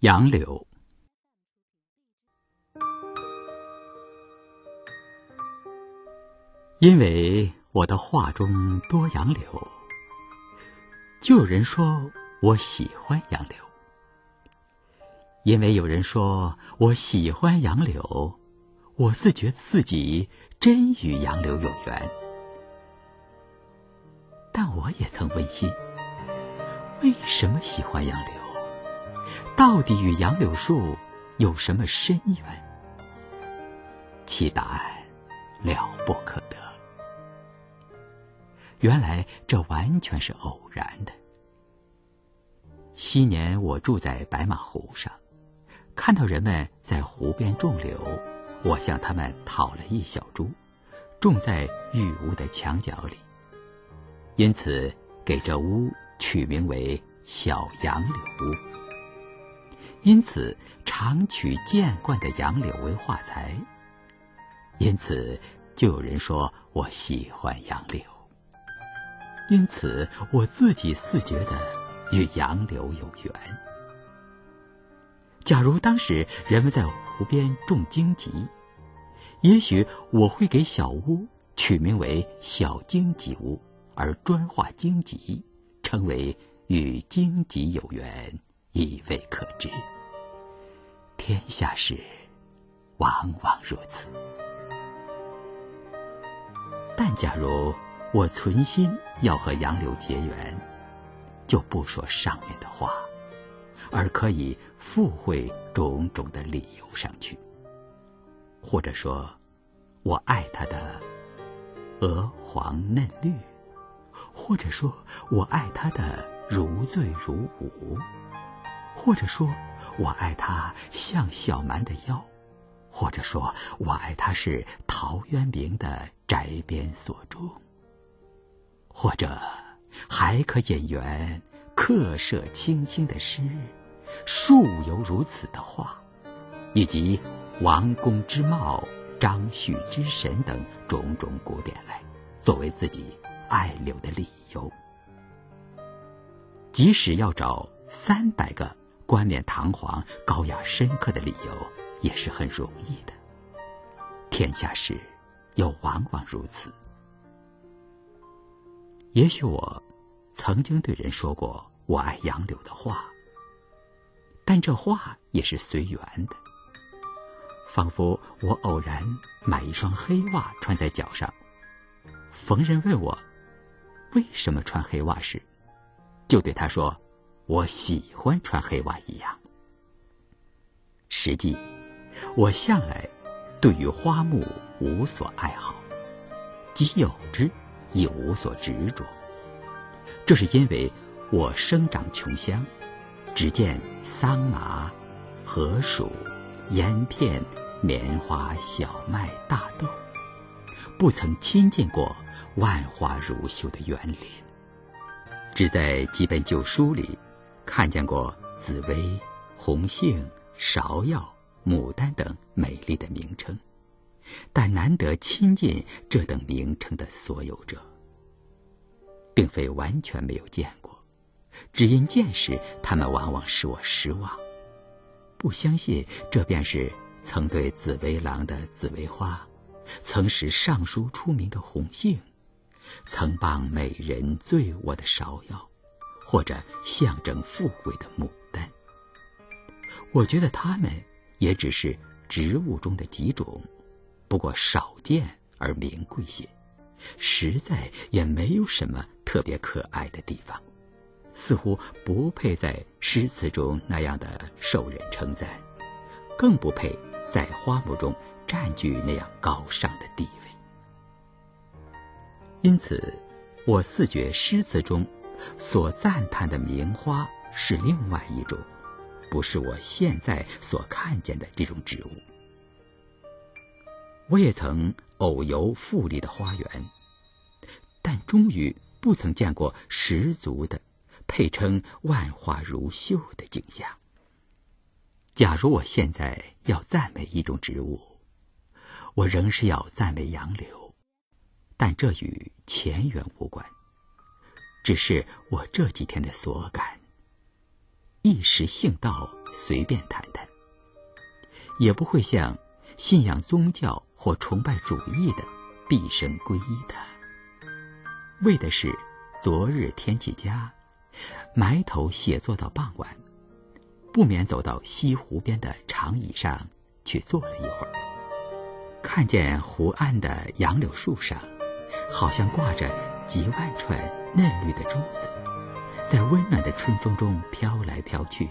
杨柳，因为我的画中多杨柳，就有人说我喜欢杨柳。因为有人说我喜欢杨柳，我自觉自己真与杨柳有缘。但我也曾问心：为什么喜欢杨柳？到底与杨柳树有什么深缘？其答案了不可得。原来这完全是偶然的。昔年我住在白马湖上。看到人们在湖边种柳，我向他们讨了一小株，种在玉屋的墙角里。因此，给这屋取名为“小杨柳屋”。因此，常取见惯的杨柳为画材。因此，就有人说我喜欢杨柳。因此，我自己似觉得与杨柳有缘。假如当时人们在湖边种荆棘，也许我会给小屋取名为“小荆棘屋”，而专画荆棘，称为与荆棘有缘，亦未可知。天下事，往往如此。但假如我存心要和杨柳结缘，就不说上面的话。而可以附会种种的理由上去，或者说，我爱它的鹅黄嫩绿，或者说我爱它的如醉如舞，或者说我爱它像小蛮的腰，或者说我爱它是陶渊明的宅边所著，或者还可引援。客舍青青的诗，树犹如此的话，以及王公之貌、张旭之神等种种古典来，作为自己爱柳的理由。即使要找三百个冠冕堂皇、高雅深刻的理由，也是很容易的。天下事，又往往如此。也许我。曾经对人说过我爱杨柳的话，但这话也是随缘的。仿佛我偶然买一双黑袜穿在脚上，逢人问我为什么穿黑袜时，就对他说我喜欢穿黑袜一样。实际，我向来对于花木无所爱好，即有之，亦无所执着。这是因为我生长穷乡，只见桑麻、河鼠、烟片、棉花、小麦、大豆，不曾亲近过万花如绣的园林。只在几本旧书里看见过紫薇、红杏、芍药、牡丹等美丽的名称，但难得亲近这等名称的所有者。并非完全没有见过，只因见时，他们往往使我失望。不相信这便是曾对紫薇郎的紫薇花，曾使尚书出名的红杏，曾帮美人醉卧的芍药，或者象征富贵的牡丹。我觉得它们也只是植物中的几种，不过少见而名贵些。实在也没有什么特别可爱的地方，似乎不配在诗词中那样的受人称赞，更不配在花木中占据那样高尚的地位。因此，我似觉诗词中所赞叹的名花是另外一种，不是我现在所看见的这种植物。我也曾偶游富丽的花园。但终于不曾见过十足的配称万花如绣的景象。假如我现在要赞美一种植物，我仍是要赞美杨柳，但这与前缘无关，只是我这几天的所感，一时兴到随便谈谈，也不会像信仰宗教或崇拜主义的毕生皈依他。为的是昨日天气佳，埋头写作到傍晚，不免走到西湖边的长椅上去坐了一会儿，看见湖岸的杨柳树上，好像挂着几万串嫩绿的珠子。在温暖的春风中飘来飘去，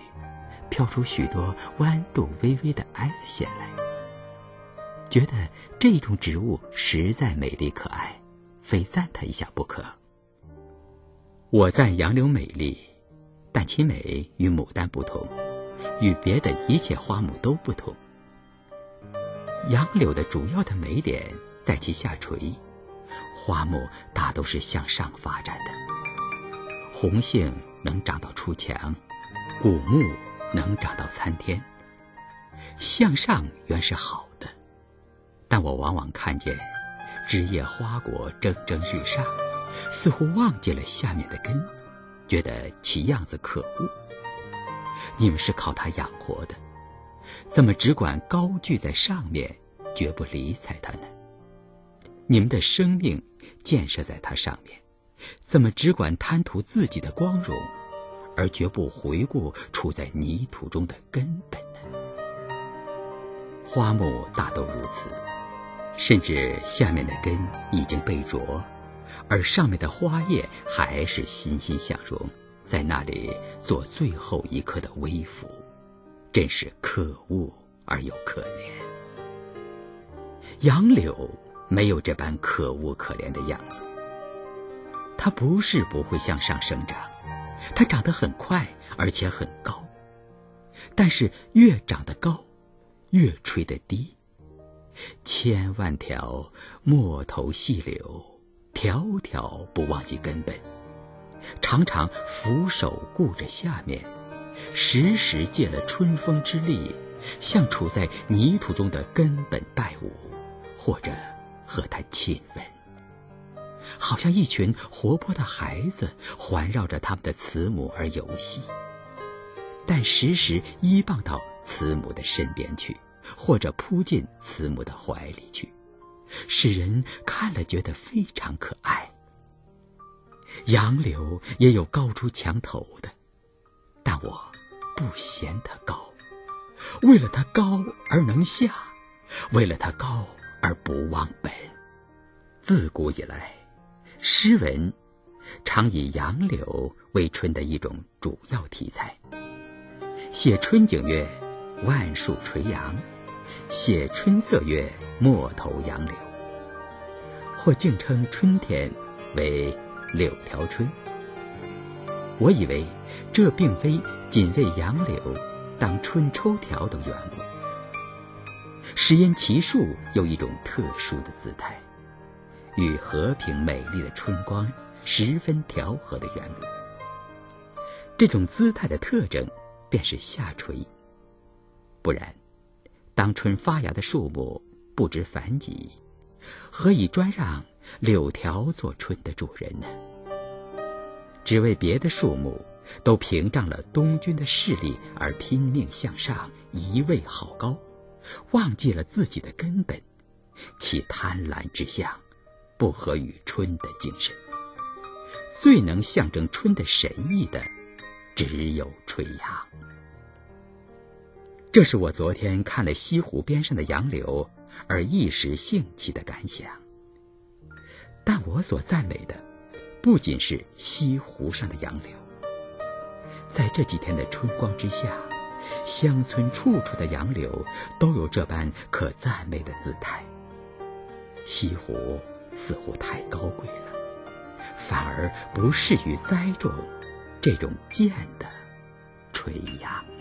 飘出许多弯度微微的 S 线来。觉得这种植物实在美丽可爱，非赞它一下不可。我赞杨柳美丽，但其美与牡丹不同，与别的一切花木都不同。杨柳的主要的美点在其下垂，花木大都是向上发展的。红杏能长到出墙，古木能长到参天。向上原是好的，但我往往看见枝叶花果蒸蒸日上，似乎忘记了下面的根，觉得其样子可恶。你们是靠它养活的，怎么只管高踞在上面，绝不理睬它呢？你们的生命建设在它上面。怎么只管贪图自己的光荣，而绝不回顾处在泥土中的根本呢？花木大都如此，甚至下面的根已经被啄，而上面的花叶还是欣欣向荣，在那里做最后一刻的微服，真是可恶而又可怜。杨柳没有这般可恶可怜的样子。它不是不会向上生长，它长得很快，而且很高。但是越长得高，越垂得低。千万条陌头细柳，条条不忘记根本，常常俯首顾着下面，时时借了春风之力，像处在泥土中的根本拜舞，或者和他亲吻。好像一群活泼的孩子环绕着他们的慈母而游戏，但时时依傍到慈母的身边去，或者扑进慈母的怀里去，使人看了觉得非常可爱。杨柳也有高出墙头的，但我不嫌它高，为了它高而能下，为了它高而不忘本。自古以来。诗文常以杨柳为春的一种主要题材。写春景曰：“万树垂杨。”写春色曰：“陌头杨柳。”或竟称春天为“柳条春”。我以为这并非仅为杨柳当春抽条的缘故，是因其树有一种特殊的姿态。与和平美丽的春光十分调和的缘故，这种姿态的特征便是下垂。不然，当春发芽的树木不知繁几，何以专让柳条做春的主人呢？只为别的树木都屏障了东君的势力而拼命向上，一味好高，忘记了自己的根本，其贪婪之相。不合于春的精神，最能象征春的神意的，只有垂杨。这是我昨天看了西湖边上的杨柳而一时兴起的感想。但我所赞美的，不仅是西湖上的杨柳，在这几天的春光之下，乡村处处的杨柳都有这般可赞美的姿态。西湖。似乎太高贵了，反而不适于栽种这种贱的垂杨。